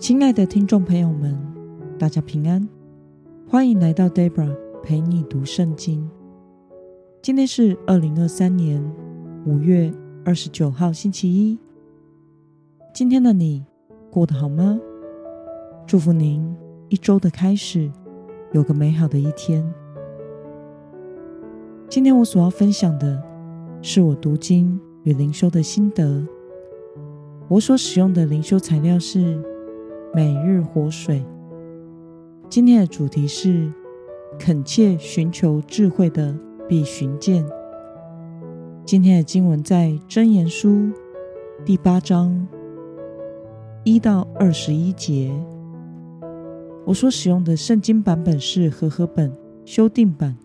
亲爱的听众朋友们，大家平安，欢迎来到 Debra 陪你读圣经。今天是二零二三年五月二十九号，星期一。今天的你过得好吗？祝福您一周的开始有个美好的一天。今天我所要分享的是我读经与灵修的心得。我所使用的灵修材料是每日活水。今天的主题是恳切寻求智慧的必寻见。今天的经文在箴言书第八章一到二十一节。我所使用的圣经版本是和合本修订版。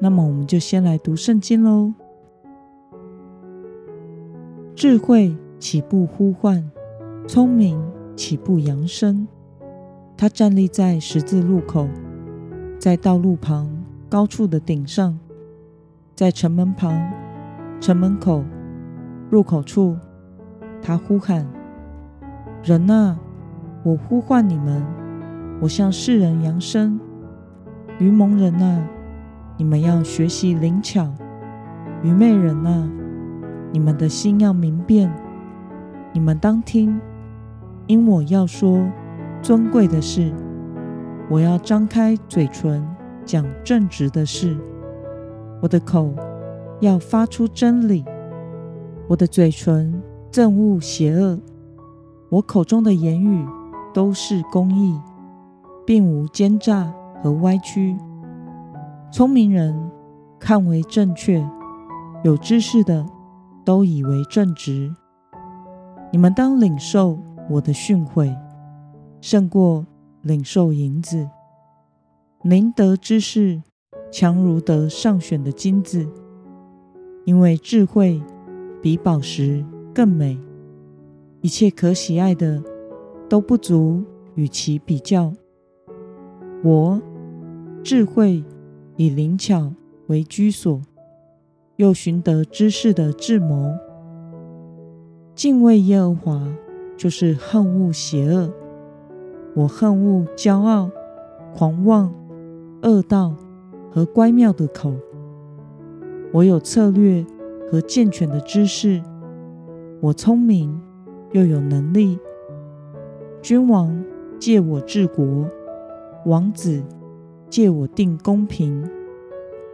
那么，我们就先来读圣经喽。智慧。岂不呼唤？聪明起步扬声？他站立在十字路口，在道路旁高处的顶上，在城门旁、城门口、入口处，他呼喊：“人啊，我呼唤你们！我向世人扬声。愚蒙人啊，你们要学习灵巧；愚昧人啊，你们的心要明辨。”你们当听，因我要说尊贵的事，我要张开嘴唇讲正直的事，我的口要发出真理，我的嘴唇憎恶邪恶，我口中的言语都是公义，并无奸诈和歪曲。聪明人看为正确，有知识的都以为正直。你们当领受我的训诲，胜过领受银子。宁得知识，强如得上选的金子，因为智慧比宝石更美。一切可喜爱的都不足与其比较。我智慧以灵巧为居所，又寻得知识的智谋。敬畏耶和华，就是恨恶邪恶。我恨恶骄傲、狂妄、恶道和乖谬的口。我有策略和健全的知识。我聪明又有能力。君王借我治国，王子借我定公平，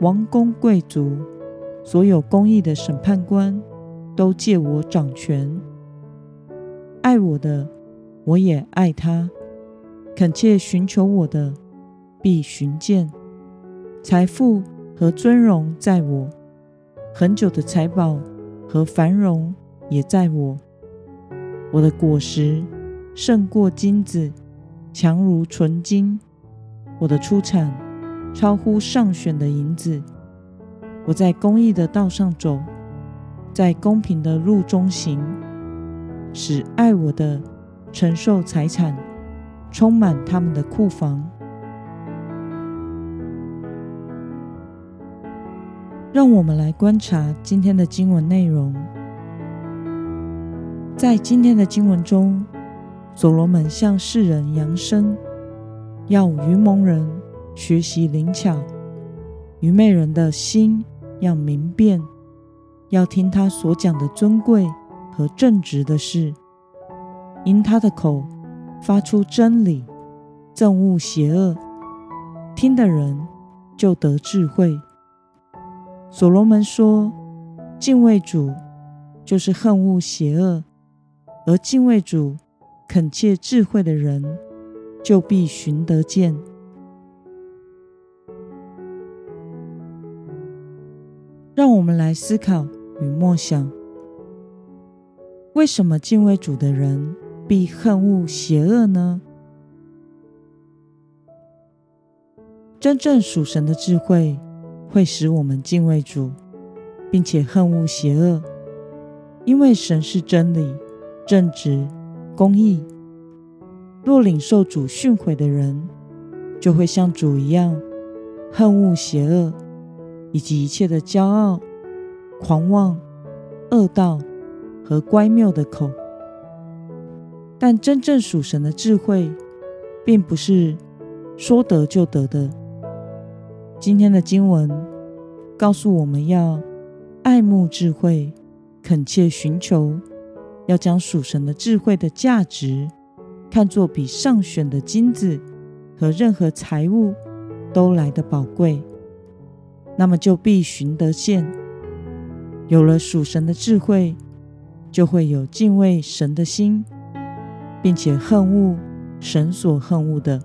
王公贵族，所有公义的审判官。都借我掌权，爱我的，我也爱他；恳切寻求我的，必寻见。财富和尊荣在我，恒久的财宝和繁荣也在我。我的果实胜过金子，强如纯金；我的出产超乎上选的银子。我在公义的道上走。在公平的路中行，使爱我的承受财产，充满他们的库房。让我们来观察今天的经文内容。在今天的经文中，所罗门向世人扬声，要愚蒙人学习灵巧，愚昧人的心要明辨。要听他所讲的尊贵和正直的事，因他的口发出真理，憎恶邪恶，听的人就得智慧。所罗门说：“敬畏主就是恨恶邪恶，而敬畏主、恳切智慧的人，就必寻得见。”让我们来思考。与默想，为什么敬畏主的人必恨恶邪恶呢？真正属神的智慧会使我们敬畏主，并且恨恶邪恶，因为神是真理、正直、公义。若领受主训诲的人，就会像主一样恨恶邪恶以及一切的骄傲。狂妄、恶道和乖谬的口。但真正属神的智慧，并不是说得就得的。今天的经文告诉我们要爱慕智慧，恳切寻求，要将属神的智慧的价值看作比上选的金子和任何财物都来得宝贵。那么就必寻得见。有了属神的智慧，就会有敬畏神的心。并且恨恶神所恨恶的。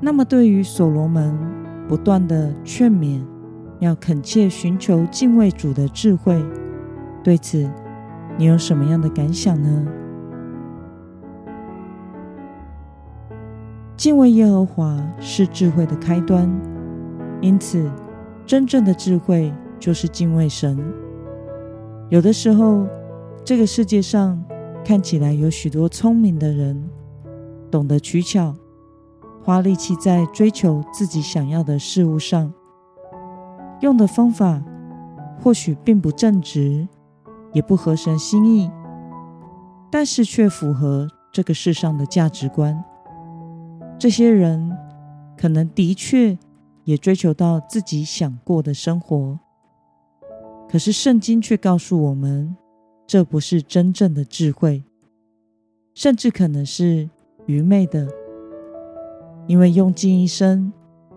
那么，对于所罗门不断的劝勉，要恳切寻求敬畏主的智慧，对此你有什么样的感想呢？敬畏耶和华是智慧的开端，因此，真正的智慧就是敬畏神。有的时候，这个世界上看起来有许多聪明的人，懂得取巧，花力气在追求自己想要的事物上，用的方法或许并不正直，也不合神心意，但是却符合这个世上的价值观。这些人可能的确也追求到自己想过的生活，可是圣经却告诉我们，这不是真正的智慧，甚至可能是愚昧的，因为用尽一生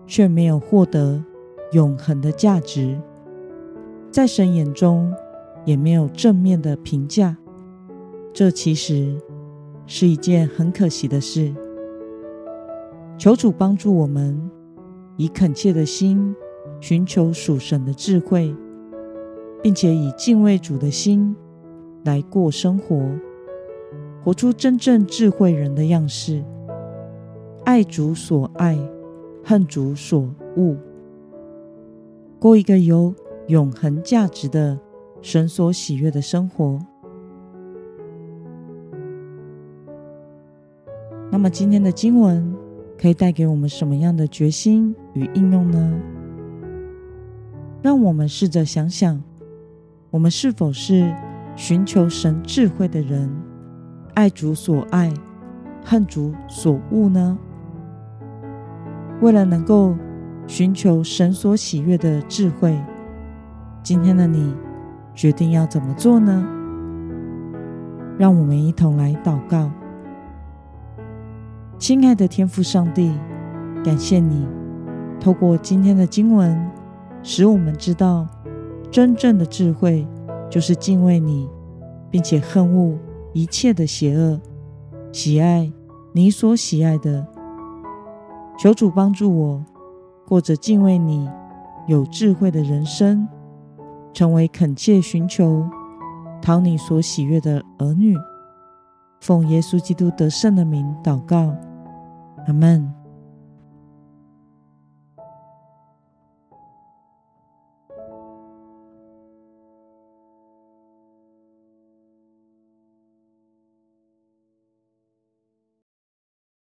却没有获得永恒的价值，在神眼中也没有正面的评价。这其实是一件很可惜的事。求主帮助我们，以恳切的心寻求属神的智慧，并且以敬畏主的心。来过生活，活出真正智慧人的样式，爱主所爱，恨主所恶，过一个有永恒价值的神所喜悦的生活。那么，今天的经文可以带给我们什么样的决心与应用呢？让我们试着想想，我们是否是寻求神智慧的人，爱主所爱，恨主所恶呢？为了能够寻求神所喜悦的智慧，今天的你决定要怎么做呢？让我们一同来祷告。亲爱的天父上帝，感谢你透过今天的经文，使我们知道真正的智慧。就是敬畏你，并且恨恶一切的邪恶，喜爱你所喜爱的。求主帮助我，过着敬畏你、有智慧的人生，成为恳切寻求、讨你所喜悦的儿女。奉耶稣基督得胜的名祷告，阿门。